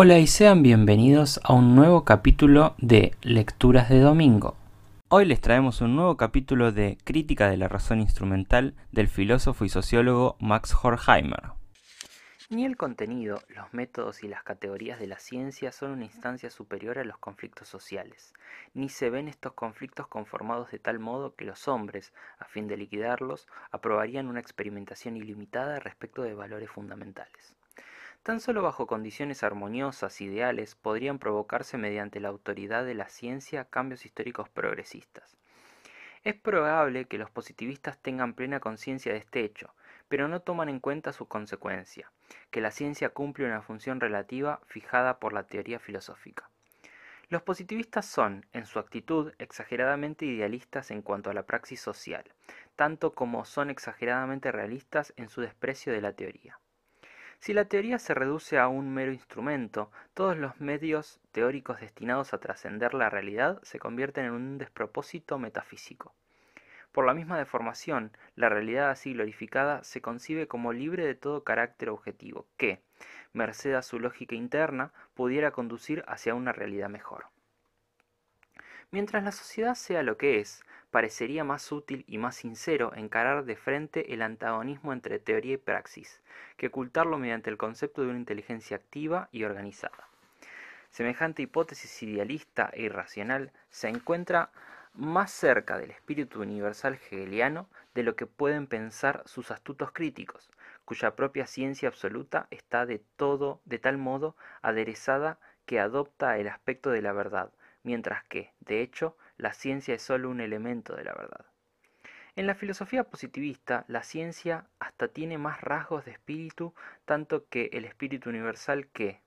Hola y sean bienvenidos a un nuevo capítulo de Lecturas de Domingo. Hoy les traemos un nuevo capítulo de Crítica de la razón instrumental del filósofo y sociólogo Max Horkheimer. Ni el contenido, los métodos y las categorías de la ciencia son una instancia superior a los conflictos sociales, ni se ven estos conflictos conformados de tal modo que los hombres, a fin de liquidarlos, aprobarían una experimentación ilimitada respecto de valores fundamentales. Tan solo bajo condiciones armoniosas, ideales, podrían provocarse mediante la autoridad de la ciencia cambios históricos progresistas. Es probable que los positivistas tengan plena conciencia de este hecho, pero no toman en cuenta su consecuencia, que la ciencia cumple una función relativa fijada por la teoría filosófica. Los positivistas son, en su actitud, exageradamente idealistas en cuanto a la praxis social, tanto como son exageradamente realistas en su desprecio de la teoría. Si la teoría se reduce a un mero instrumento, todos los medios teóricos destinados a trascender la realidad se convierten en un despropósito metafísico. Por la misma deformación, la realidad así glorificada se concibe como libre de todo carácter objetivo, que, merced a su lógica interna, pudiera conducir hacia una realidad mejor. Mientras la sociedad sea lo que es, parecería más útil y más sincero encarar de frente el antagonismo entre teoría y praxis, que ocultarlo mediante el concepto de una inteligencia activa y organizada. Semejante hipótesis idealista e irracional se encuentra más cerca del espíritu universal hegeliano de lo que pueden pensar sus astutos críticos, cuya propia ciencia absoluta está de todo de tal modo aderezada que adopta el aspecto de la verdad, mientras que, de hecho, la ciencia es sólo un elemento de la verdad. En la filosofía positivista, la ciencia hasta tiene más rasgos de espíritu, tanto que el espíritu universal que,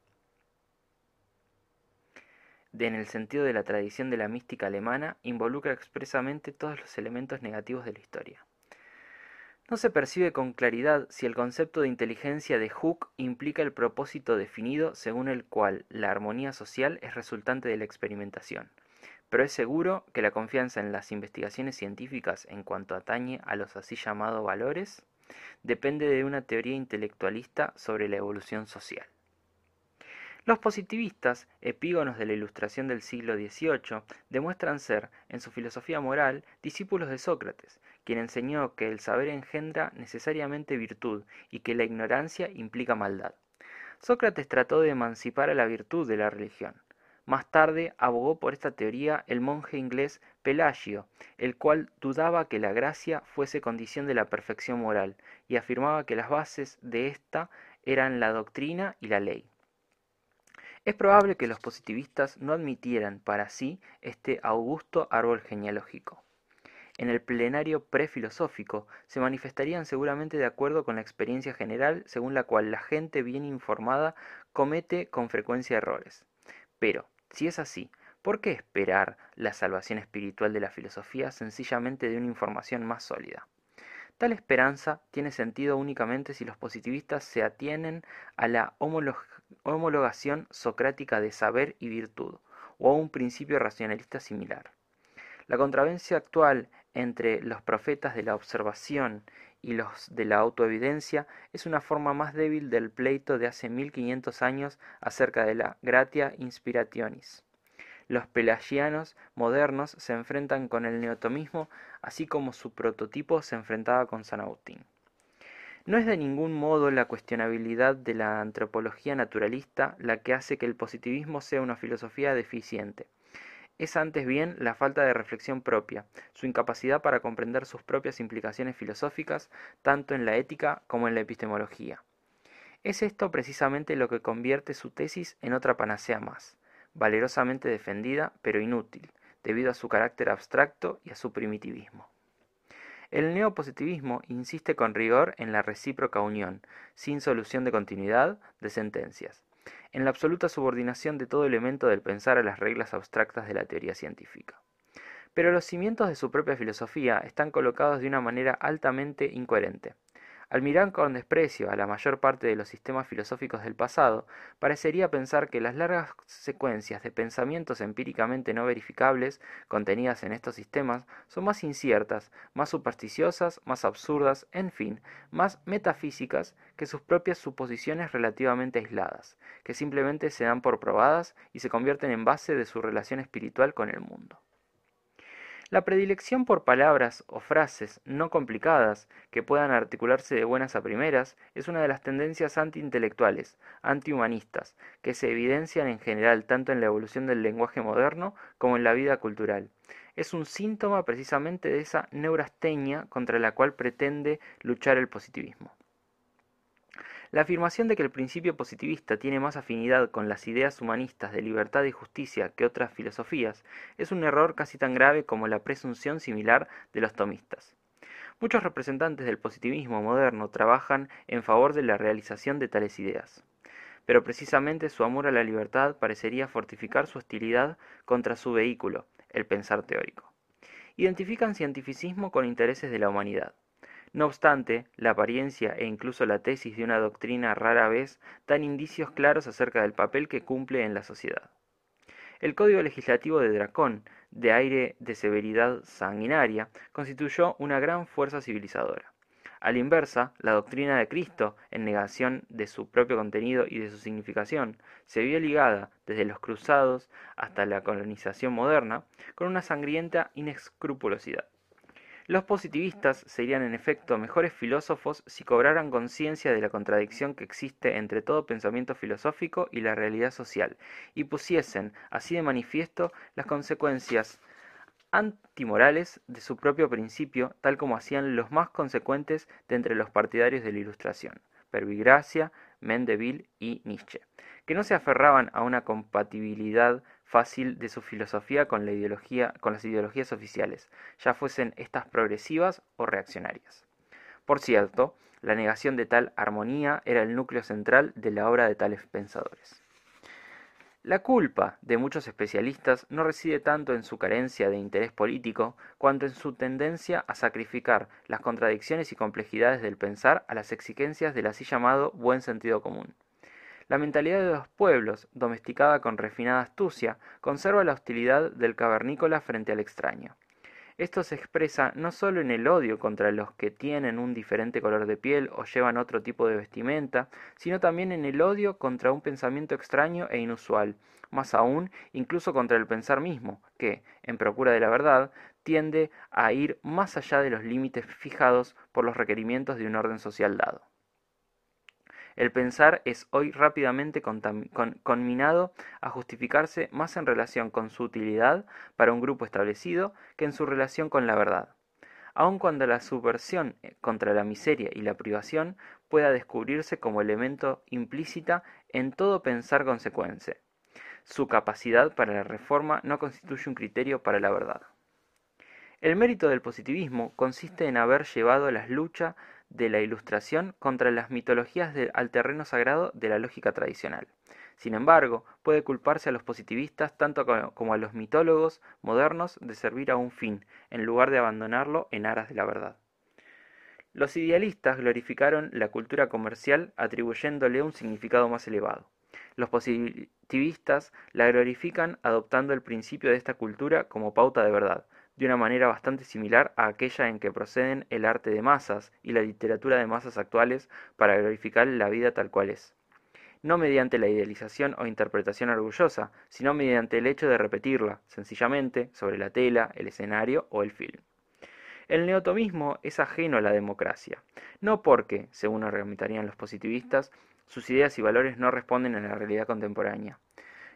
en el sentido de la tradición de la mística alemana, involucra expresamente todos los elementos negativos de la historia. No se percibe con claridad si el concepto de inteligencia de Hooke implica el propósito definido según el cual la armonía social es resultante de la experimentación, pero es seguro que la confianza en las investigaciones científicas en cuanto atañe a los así llamados valores depende de una teoría intelectualista sobre la evolución social. Los positivistas, epígonos de la Ilustración del siglo XVIII, demuestran ser, en su filosofía moral, discípulos de Sócrates, quien enseñó que el saber engendra necesariamente virtud y que la ignorancia implica maldad. Sócrates trató de emancipar a la virtud de la religión. Más tarde abogó por esta teoría el monje inglés Pelagio, el cual dudaba que la gracia fuese condición de la perfección moral y afirmaba que las bases de ésta eran la doctrina y la ley. Es probable que los positivistas no admitieran para sí este augusto árbol genealógico. En el plenario prefilosófico se manifestarían seguramente de acuerdo con la experiencia general según la cual la gente bien informada comete con frecuencia errores. Pero, si es así, ¿por qué esperar la salvación espiritual de la filosofía sencillamente de una información más sólida? Tal esperanza tiene sentido únicamente si los positivistas se atienen a la homologación socrática de saber y virtud, o a un principio racionalista similar. La contravencia actual entre los profetas de la observación y los de la autoevidencia es una forma más débil del pleito de hace 1500 años acerca de la gratia inspirationis. Los pelagianos modernos se enfrentan con el neotomismo, así como su prototipo se enfrentaba con San Agustín. No es de ningún modo la cuestionabilidad de la antropología naturalista la que hace que el positivismo sea una filosofía deficiente. Es antes bien la falta de reflexión propia, su incapacidad para comprender sus propias implicaciones filosóficas, tanto en la ética como en la epistemología. Es esto precisamente lo que convierte su tesis en otra panacea más valerosamente defendida, pero inútil, debido a su carácter abstracto y a su primitivismo. El neopositivismo insiste con rigor en la recíproca unión, sin solución de continuidad, de sentencias, en la absoluta subordinación de todo elemento del pensar a las reglas abstractas de la teoría científica. Pero los cimientos de su propia filosofía están colocados de una manera altamente incoherente. Al mirar con desprecio a la mayor parte de los sistemas filosóficos del pasado, parecería pensar que las largas secuencias de pensamientos empíricamente no verificables contenidas en estos sistemas son más inciertas, más supersticiosas, más absurdas, en fin, más metafísicas que sus propias suposiciones relativamente aisladas, que simplemente se dan por probadas y se convierten en base de su relación espiritual con el mundo. La predilección por palabras o frases no complicadas que puedan articularse de buenas a primeras es una de las tendencias anti-intelectuales, anti-humanistas, que se evidencian en general tanto en la evolución del lenguaje moderno como en la vida cultural. Es un síntoma precisamente de esa neurastenia contra la cual pretende luchar el positivismo. La afirmación de que el principio positivista tiene más afinidad con las ideas humanistas de libertad y justicia que otras filosofías es un error casi tan grave como la presunción similar de los tomistas. Muchos representantes del positivismo moderno trabajan en favor de la realización de tales ideas, pero precisamente su amor a la libertad parecería fortificar su hostilidad contra su vehículo, el pensar teórico. Identifican cientificismo con intereses de la humanidad. No obstante, la apariencia e incluso la tesis de una doctrina rara vez dan indicios claros acerca del papel que cumple en la sociedad. El Código Legislativo de Dracón, de aire de severidad sanguinaria, constituyó una gran fuerza civilizadora. A la inversa, la doctrina de Cristo, en negación de su propio contenido y de su significación, se vio ligada, desde los cruzados hasta la colonización moderna, con una sangrienta inescrupulosidad. Los positivistas serían en efecto mejores filósofos si cobraran conciencia de la contradicción que existe entre todo pensamiento filosófico y la realidad social, y pusiesen así de manifiesto las consecuencias antimorales de su propio principio, tal como hacían los más consecuentes de entre los partidarios de la Ilustración, Pervigracia, Mendeville y Nietzsche, que no se aferraban a una compatibilidad fácil de su filosofía con, la ideología, con las ideologías oficiales, ya fuesen estas progresivas o reaccionarias. Por cierto, la negación de tal armonía era el núcleo central de la obra de tales pensadores. La culpa de muchos especialistas no reside tanto en su carencia de interés político cuanto en su tendencia a sacrificar las contradicciones y complejidades del pensar a las exigencias del así llamado buen sentido común. La mentalidad de los pueblos, domesticada con refinada astucia, conserva la hostilidad del cavernícola frente al extraño. Esto se expresa no solo en el odio contra los que tienen un diferente color de piel o llevan otro tipo de vestimenta, sino también en el odio contra un pensamiento extraño e inusual, más aún incluso contra el pensar mismo, que, en procura de la verdad, tiende a ir más allá de los límites fijados por los requerimientos de un orden social dado. El pensar es hoy rápidamente conminado a justificarse más en relación con su utilidad para un grupo establecido que en su relación con la verdad, aun cuando la subversión eh, contra la miseria y la privación pueda descubrirse como elemento implícita en todo pensar consecuente. Su capacidad para la reforma no constituye un criterio para la verdad. El mérito del positivismo consiste en haber llevado las luchas de la Ilustración contra las mitologías al terreno sagrado de la lógica tradicional. Sin embargo, puede culparse a los positivistas tanto como a los mitólogos modernos de servir a un fin, en lugar de abandonarlo en aras de la verdad. Los idealistas glorificaron la cultura comercial atribuyéndole un significado más elevado. Los positivistas la glorifican adoptando el principio de esta cultura como pauta de verdad, de una manera bastante similar a aquella en que proceden el arte de masas y la literatura de masas actuales para glorificar la vida tal cual es. No mediante la idealización o interpretación orgullosa, sino mediante el hecho de repetirla, sencillamente, sobre la tela, el escenario o el film. El neotomismo es ajeno a la democracia, no porque, según argumentarían los positivistas, sus ideas y valores no responden a la realidad contemporánea,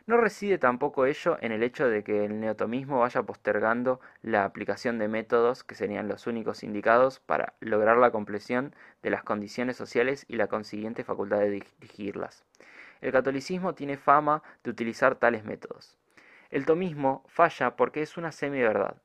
no reside tampoco ello en el hecho de que el neotomismo vaya postergando la aplicación de métodos que serían los únicos indicados para lograr la compleción de las condiciones sociales y la consiguiente facultad de dirigirlas. El catolicismo tiene fama de utilizar tales métodos. El tomismo falla porque es una semi-verdad.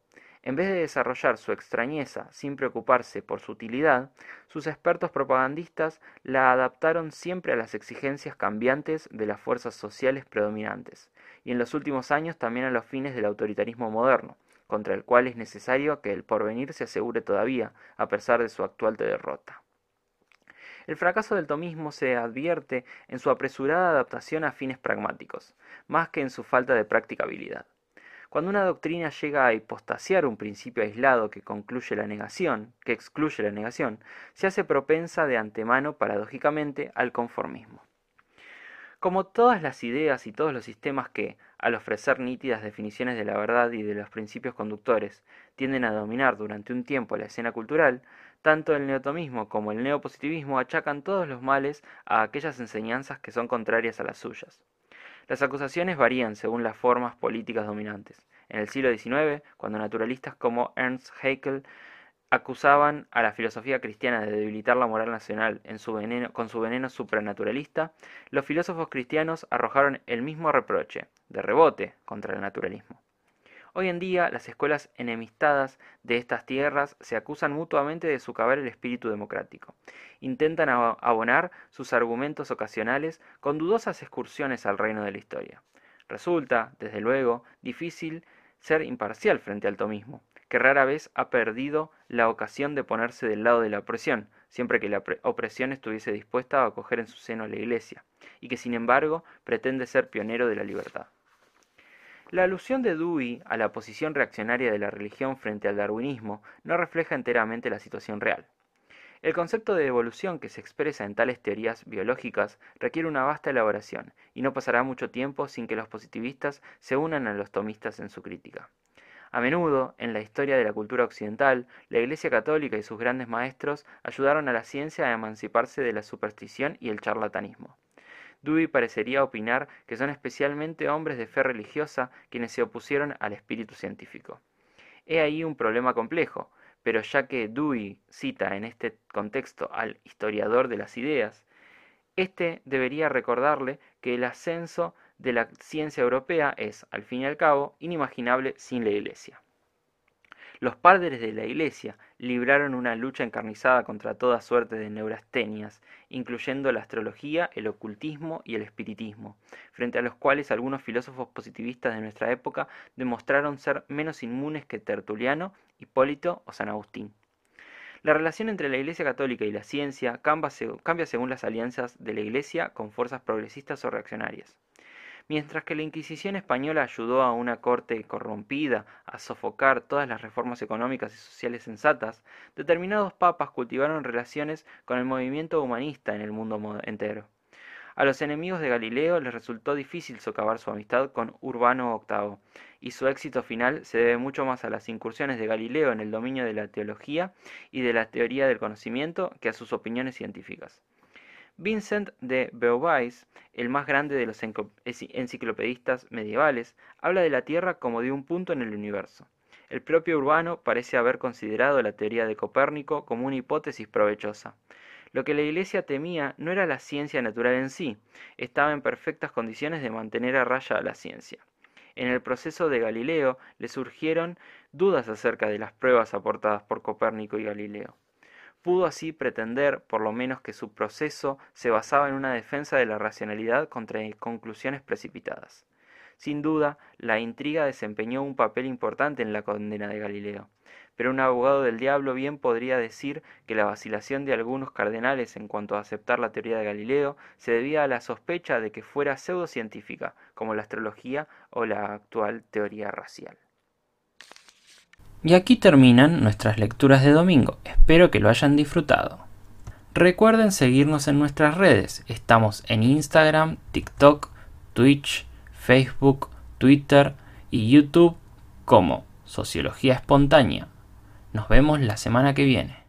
En vez de desarrollar su extrañeza sin preocuparse por su utilidad, sus expertos propagandistas la adaptaron siempre a las exigencias cambiantes de las fuerzas sociales predominantes, y en los últimos años también a los fines del autoritarismo moderno, contra el cual es necesario que el porvenir se asegure todavía, a pesar de su actual derrota. El fracaso del tomismo se advierte en su apresurada adaptación a fines pragmáticos, más que en su falta de practicabilidad. Cuando una doctrina llega a hipostasiar un principio aislado que concluye la negación, que excluye la negación, se hace propensa de antemano paradójicamente al conformismo. Como todas las ideas y todos los sistemas que, al ofrecer nítidas definiciones de la verdad y de los principios conductores, tienden a dominar durante un tiempo la escena cultural, tanto el neotomismo como el neopositivismo achacan todos los males a aquellas enseñanzas que son contrarias a las suyas. Las acusaciones varían según las formas políticas dominantes. En el siglo XIX, cuando naturalistas como Ernst Haeckel acusaban a la filosofía cristiana de debilitar la moral nacional con su veneno supranaturalista, los filósofos cristianos arrojaron el mismo reproche, de rebote, contra el naturalismo. Hoy en día, las escuelas enemistadas de estas tierras se acusan mutuamente de socavar el espíritu democrático. Intentan abonar sus argumentos ocasionales con dudosas excursiones al reino de la historia. Resulta, desde luego, difícil ser imparcial frente al tomismo, que rara vez ha perdido la ocasión de ponerse del lado de la opresión, siempre que la opresión estuviese dispuesta a acoger en su seno a la Iglesia, y que sin embargo pretende ser pionero de la libertad. La alusión de Dewey a la posición reaccionaria de la religión frente al darwinismo no refleja enteramente la situación real. El concepto de evolución que se expresa en tales teorías biológicas requiere una vasta elaboración, y no pasará mucho tiempo sin que los positivistas se unan a los tomistas en su crítica. A menudo, en la historia de la cultura occidental, la Iglesia católica y sus grandes maestros ayudaron a la ciencia a emanciparse de la superstición y el charlatanismo. Dewey parecería opinar que son especialmente hombres de fe religiosa quienes se opusieron al espíritu científico. He ahí un problema complejo, pero ya que Dewey cita en este contexto al historiador de las ideas, éste debería recordarle que el ascenso de la ciencia europea es, al fin y al cabo, inimaginable sin la Iglesia. Los padres de la Iglesia libraron una lucha encarnizada contra toda suerte de neurastenias, incluyendo la astrología, el ocultismo y el espiritismo, frente a los cuales algunos filósofos positivistas de nuestra época demostraron ser menos inmunes que Tertuliano, Hipólito o San Agustín. La relación entre la Iglesia católica y la ciencia cambia según las alianzas de la Iglesia con fuerzas progresistas o reaccionarias. Mientras que la Inquisición española ayudó a una corte corrompida a sofocar todas las reformas económicas y sociales sensatas, determinados papas cultivaron relaciones con el movimiento humanista en el mundo entero. A los enemigos de Galileo les resultó difícil socavar su amistad con Urbano VIII, y su éxito final se debe mucho más a las incursiones de Galileo en el dominio de la teología y de la teoría del conocimiento que a sus opiniones científicas. Vincent de Beauvais, el más grande de los enciclopedistas medievales, habla de la Tierra como de un punto en el universo. El propio Urbano parece haber considerado la teoría de Copérnico como una hipótesis provechosa. Lo que la Iglesia temía no era la ciencia natural en sí, estaba en perfectas condiciones de mantener a raya a la ciencia. En el proceso de Galileo le surgieron dudas acerca de las pruebas aportadas por Copérnico y Galileo. Pudo así pretender, por lo menos, que su proceso se basaba en una defensa de la racionalidad contra conclusiones precipitadas. Sin duda, la intriga desempeñó un papel importante en la condena de Galileo, pero un abogado del diablo bien podría decir que la vacilación de algunos cardenales en cuanto a aceptar la teoría de Galileo se debía a la sospecha de que fuera pseudocientífica, como la astrología o la actual teoría racial. Y aquí terminan nuestras lecturas de domingo. Espero que lo hayan disfrutado. Recuerden seguirnos en nuestras redes. Estamos en Instagram, TikTok, Twitch, Facebook, Twitter y YouTube como Sociología Espontánea. Nos vemos la semana que viene.